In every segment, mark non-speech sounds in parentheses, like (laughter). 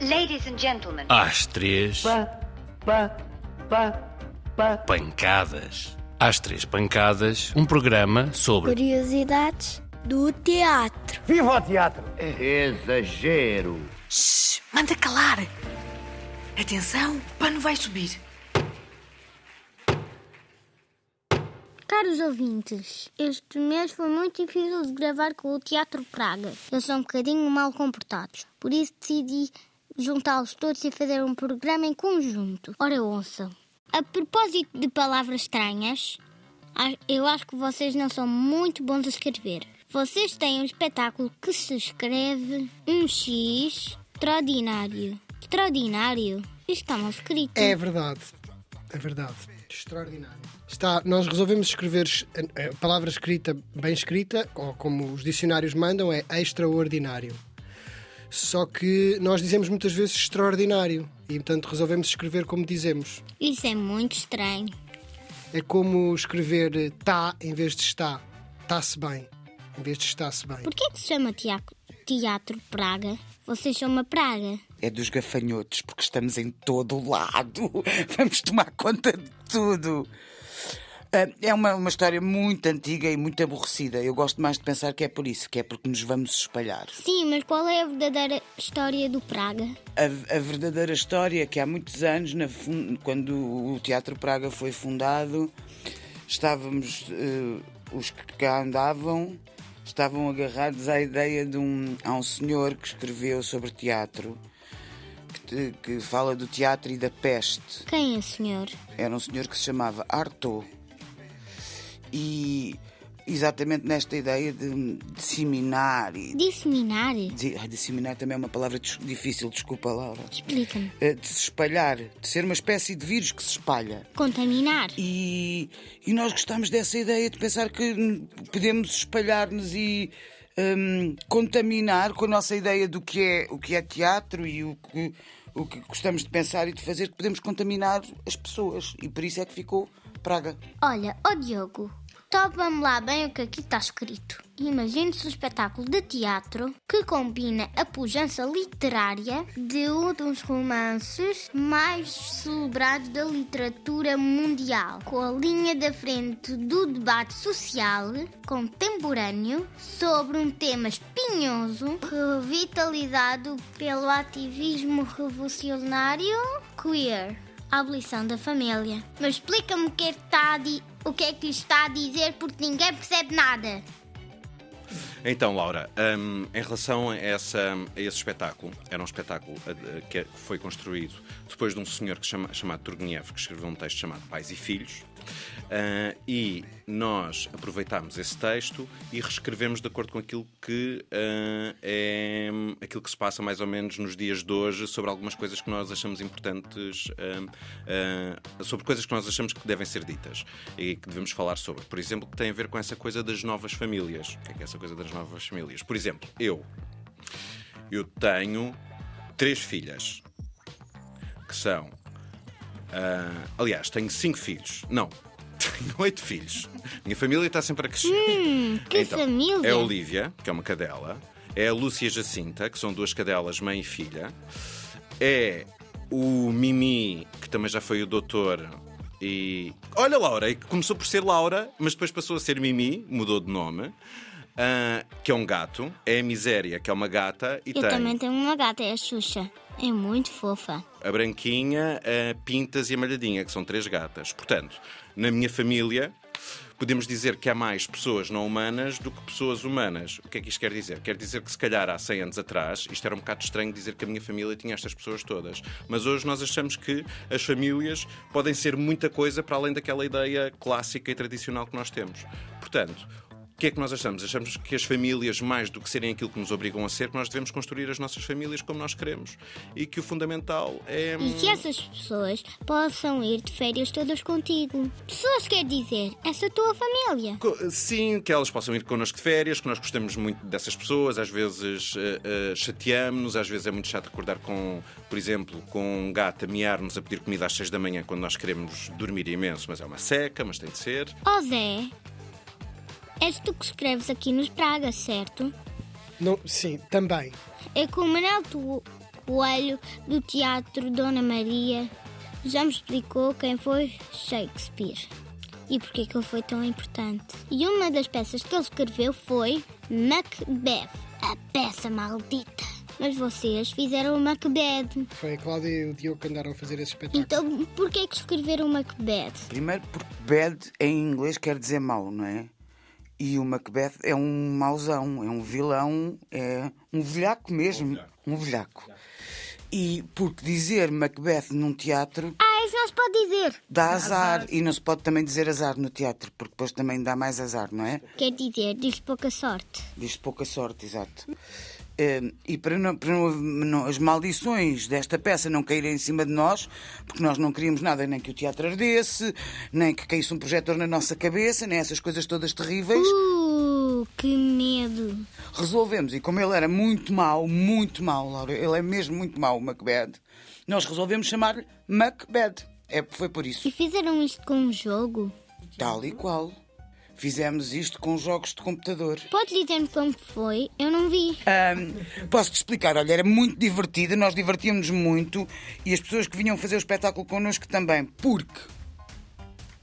Ladies and gentlemen. Às três, pá, pá, pá. pancadas. Às três pancadas, um programa sobre Curiosidades do teatro. Viva o teatro! Exagero. Shhh, manda calar. Atenção, o pano vai subir. Caros ouvintes, este mês foi muito difícil de gravar com o Teatro Praga. Eles são um bocadinho mal comportados. Por isso decidi juntá-los todos e fazer um programa em conjunto. Ora, ouçam. A propósito de palavras estranhas, eu acho que vocês não são muito bons a escrever. Vocês têm um espetáculo que se escreve um X extraordinário. Extraordinário? Isto está mal escrito. É verdade. É verdade. Extraordinário. Está, nós resolvemos escrever a, a palavra escrita bem escrita, ou como os dicionários mandam, é extraordinário. Só que nós dizemos muitas vezes extraordinário e, portanto, resolvemos escrever como dizemos. Isso é muito estranho. É como escrever tá em vez de está. Está-se bem, em vez de está-se bem. Por que é que se chama teatro, teatro Praga? Vocês são uma praga. É dos gafanhotos, porque estamos em todo o lado. (laughs) Vamos tomar conta de tudo. É uma, uma história muito antiga e muito aborrecida. Eu gosto mais de pensar que é por isso, que é porque nos vamos espalhar. Sim, mas qual é a verdadeira história do Praga? A, a verdadeira história é que há muitos anos, na quando o Teatro Praga foi fundado, estávamos, eh, os que cá andavam, estavam agarrados à ideia de um. Há um senhor que escreveu sobre teatro, que, te- que fala do teatro e da peste. Quem é o senhor? Era um senhor que se chamava Artaud. E exatamente nesta ideia de disseminar e. Disseminar? de- ai, disseminar também é uma palavra difícil, desculpa, Laura. Explica-me. Eh, de se espalhar, de ser uma espécie de vírus que se espalha. Contaminar? E, e nós gostamos dessa ideia de pensar que podemos espalhar-nos e hum, contaminar com a nossa ideia do que é, o que é teatro e o que, o que gostamos de pensar e de fazer, que podemos contaminar as pessoas. E por isso é que ficou Praga. Olha, ó Diogo, topa-me lá bem o que aqui está escrito. Imagine-se um espetáculo de teatro que combina a pujança literária de um dos romances mais celebrados da literatura mundial, com a linha da frente do debate social contemporâneo sobre um tema espinhoso, revitalizado pelo ativismo revolucionário queer a abolição da família. Mas explica-me o que, é que está a o que é que lhe está a dizer porque ninguém percebe nada. Então, Laura, hum, em relação a, essa, a esse espetáculo, era um espetáculo eh, que foi construído depois de um senhor que chama, chamado Turgenev, que escreveu um texto chamado Pais e Filhos, ah, e nós aproveitámos esse texto e reescrevemos de acordo com aquilo que ah, é aquilo que se passa mais ou menos nos dias de hoje sobre algumas coisas que nós achamos importantes, ah, sobre coisas que nós achamos que devem ser ditas e que devemos falar sobre. Por exemplo, que tem a ver com essa coisa das novas famílias. O que é, que é essa coisa das novas famílias? Por exemplo, eu. Eu tenho três filhas que são. Ah, aliás, tenho cinco filhos. Não, (laughs) tenho oito filhos. Minha família está sempre a crescer. Hum, que família! É a Olivia, que é uma cadela. É a Lúcia Jacinta, que são duas cadelas, mãe e filha. É o Mimi, que também já foi o doutor. E. Olha, Laura, começou por ser Laura, mas depois passou a ser Mimi, mudou de nome. Ah, que é um gato. É a Miséria, que é uma gata. E Eu tem também tenho uma gata, é a Xuxa. É muito fofa. a Branquinha, a Pintas e a Malhadinha, que são três gatas. Portanto, na minha família, podemos dizer que há mais pessoas não humanas do que pessoas humanas. O que é que isto quer dizer? Quer dizer que, se calhar, há 100 anos atrás, isto era um bocado estranho dizer que a minha família tinha estas pessoas todas. Mas hoje nós achamos que as famílias podem ser muita coisa para além daquela ideia clássica e tradicional que nós temos. Portanto, o que é que nós achamos? Achamos que as famílias, mais do que serem aquilo que nos obrigam a ser, que nós devemos construir as nossas famílias como nós queremos. E que o fundamental é. E que essas pessoas possam ir de férias todas contigo. Pessoas quer dizer, essa tua família. Sim, que elas possam ir connosco de férias, que nós gostamos muito dessas pessoas, às vezes eh, eh, chateamos-nos, às vezes é muito chato acordar com, por exemplo, com um gato a miar-nos a pedir comida às seis da manhã quando nós queremos dormir imenso, mas é uma seca, mas tem de ser. Ó Zé, és tu que escreves aqui nos Praga, certo? Não, sim, também. É que o Manel tu Coelho, do Teatro Dona Maria, já me explicou quem foi Shakespeare e porque que ele foi tão importante. E uma das peças que ele escreveu foi Macbeth, a peça maldita. Mas vocês fizeram o Macbeth. Foi a Cláudia e o Diogo que andaram a fazer esse espetáculo. Então, porquê que escreveram o Macbeth? Primeiro porque bad em inglês quer dizer mau, não é? E o Macbeth é um mauzão, é um vilão, é um velhaco mesmo. Um velhaco. E porque dizer Macbeth num teatro Ah, isso não se pode dizer. dá azar. E não se pode também dizer azar no teatro, porque depois também dá mais azar, não é? Quer dizer, diz pouca sorte. Diz pouca sorte, exato. Eh, e para, não- para não- as maldições desta peça não caírem em cima de nós, porque nós não queríamos nada, nem que o teatro ardesse, nem que caísse um projetor na nossa cabeça, nem essas coisas todas terríveis, Uh, que medo. resolvemos. E como ele era muito mau, muito mau, Laura, ele é mesmo muito mau, o Macbeth, nós resolvemos chamar-lhe Macbeth. É, foi por isso. E fizeram isto com um jogo? Tal e qual. Fizemos isto com jogos de computador. Podes dizer-me como foi? Eu não vi. Ahm, Posso-te explicar, olha, era muito divertido, nós divertíamos muito e as pessoas que vinham fazer o espetáculo connosco também, porque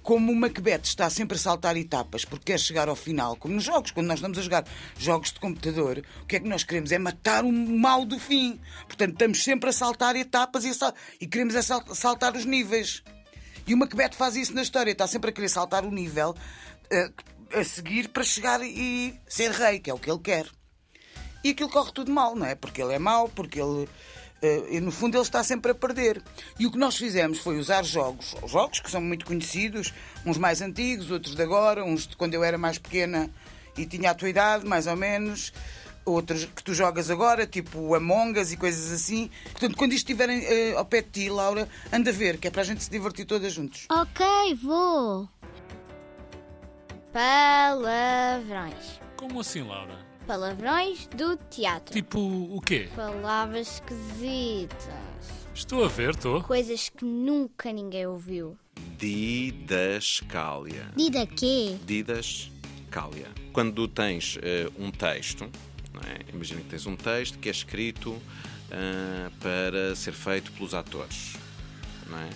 como o Macbeth está sempre a saltar etapas porque quer chegar ao final, como nos jogos, quando nós estamos a jogar jogos de computador, o que é que nós queremos? É matar o mal do fim. Portanto, estamos sempre a saltar etapas e, sal- e queremos sal- saltar os níveis. E o Macbeth faz isso na história, está sempre a querer saltar o nível a seguir para chegar e ser rei, que é o que ele quer. E aquilo corre tudo mal, não é? Porque ele é mau, porque ele. eh, e no fundo ele está sempre a perder. E o que nós fizemos foi usar jogos, jogos que são muito conhecidos, uns mais antigos, outros de agora, uns de quando eu era mais pequena e tinha a tua idade, mais ou menos, outros que tu jogas agora, tipo Among Us e coisas assim. Portanto, quando isto estiverem eh, ao pé de ti, Laura, anda a ver, que é para a gente se divertir todas juntos. Ok, vou. Palavrões. Como assim, Laura? Palavrões do teatro. Tipo, o quê? Palavras esquisitas. Estou a ver, estou. Coisas que nunca ninguém ouviu. Didascália. Dida quê? Didascália. Quando tens eh, um texto, não é? imagina que tens um texto que é escrito ah, para ser feito pelos atores. não é?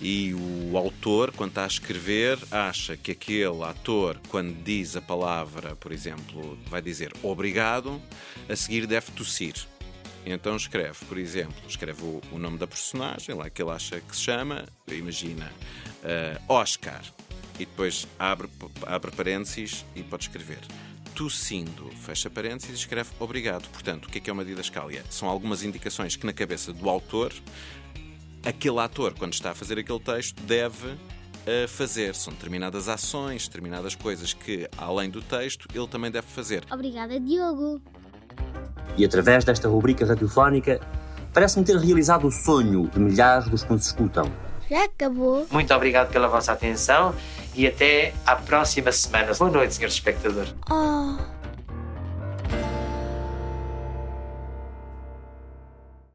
E o autor, quando está a escrever, acha que aquele ator, quando diz a palavra, por exemplo, vai dizer obrigado, a seguir deve tossir. Então escreve, por exemplo, escreve o, o nome da personagem, lá que ele acha que se chama, imagina, eh, Oscar, e depois abre, abre parênteses e pode escrever. Tossindo, fecha parênteses e escreve obrigado. Portanto, o que é que é uma didascália? São algumas indicações que na cabeça do autor, aquele ator, quando está a fazer aquele texto, deve eh, fazer. São determinadas ações, determinadas coisas que, além do texto, ele também deve fazer. Obrigada, Diogo. E através desta rubrica radiofónica, parece-me ter realizado o sonho de milhares dos que nos escutam. Já acabou? Muito obrigado pela vossa atenção e até à próxima semana. Boa noite, senhores espectadores. Oh,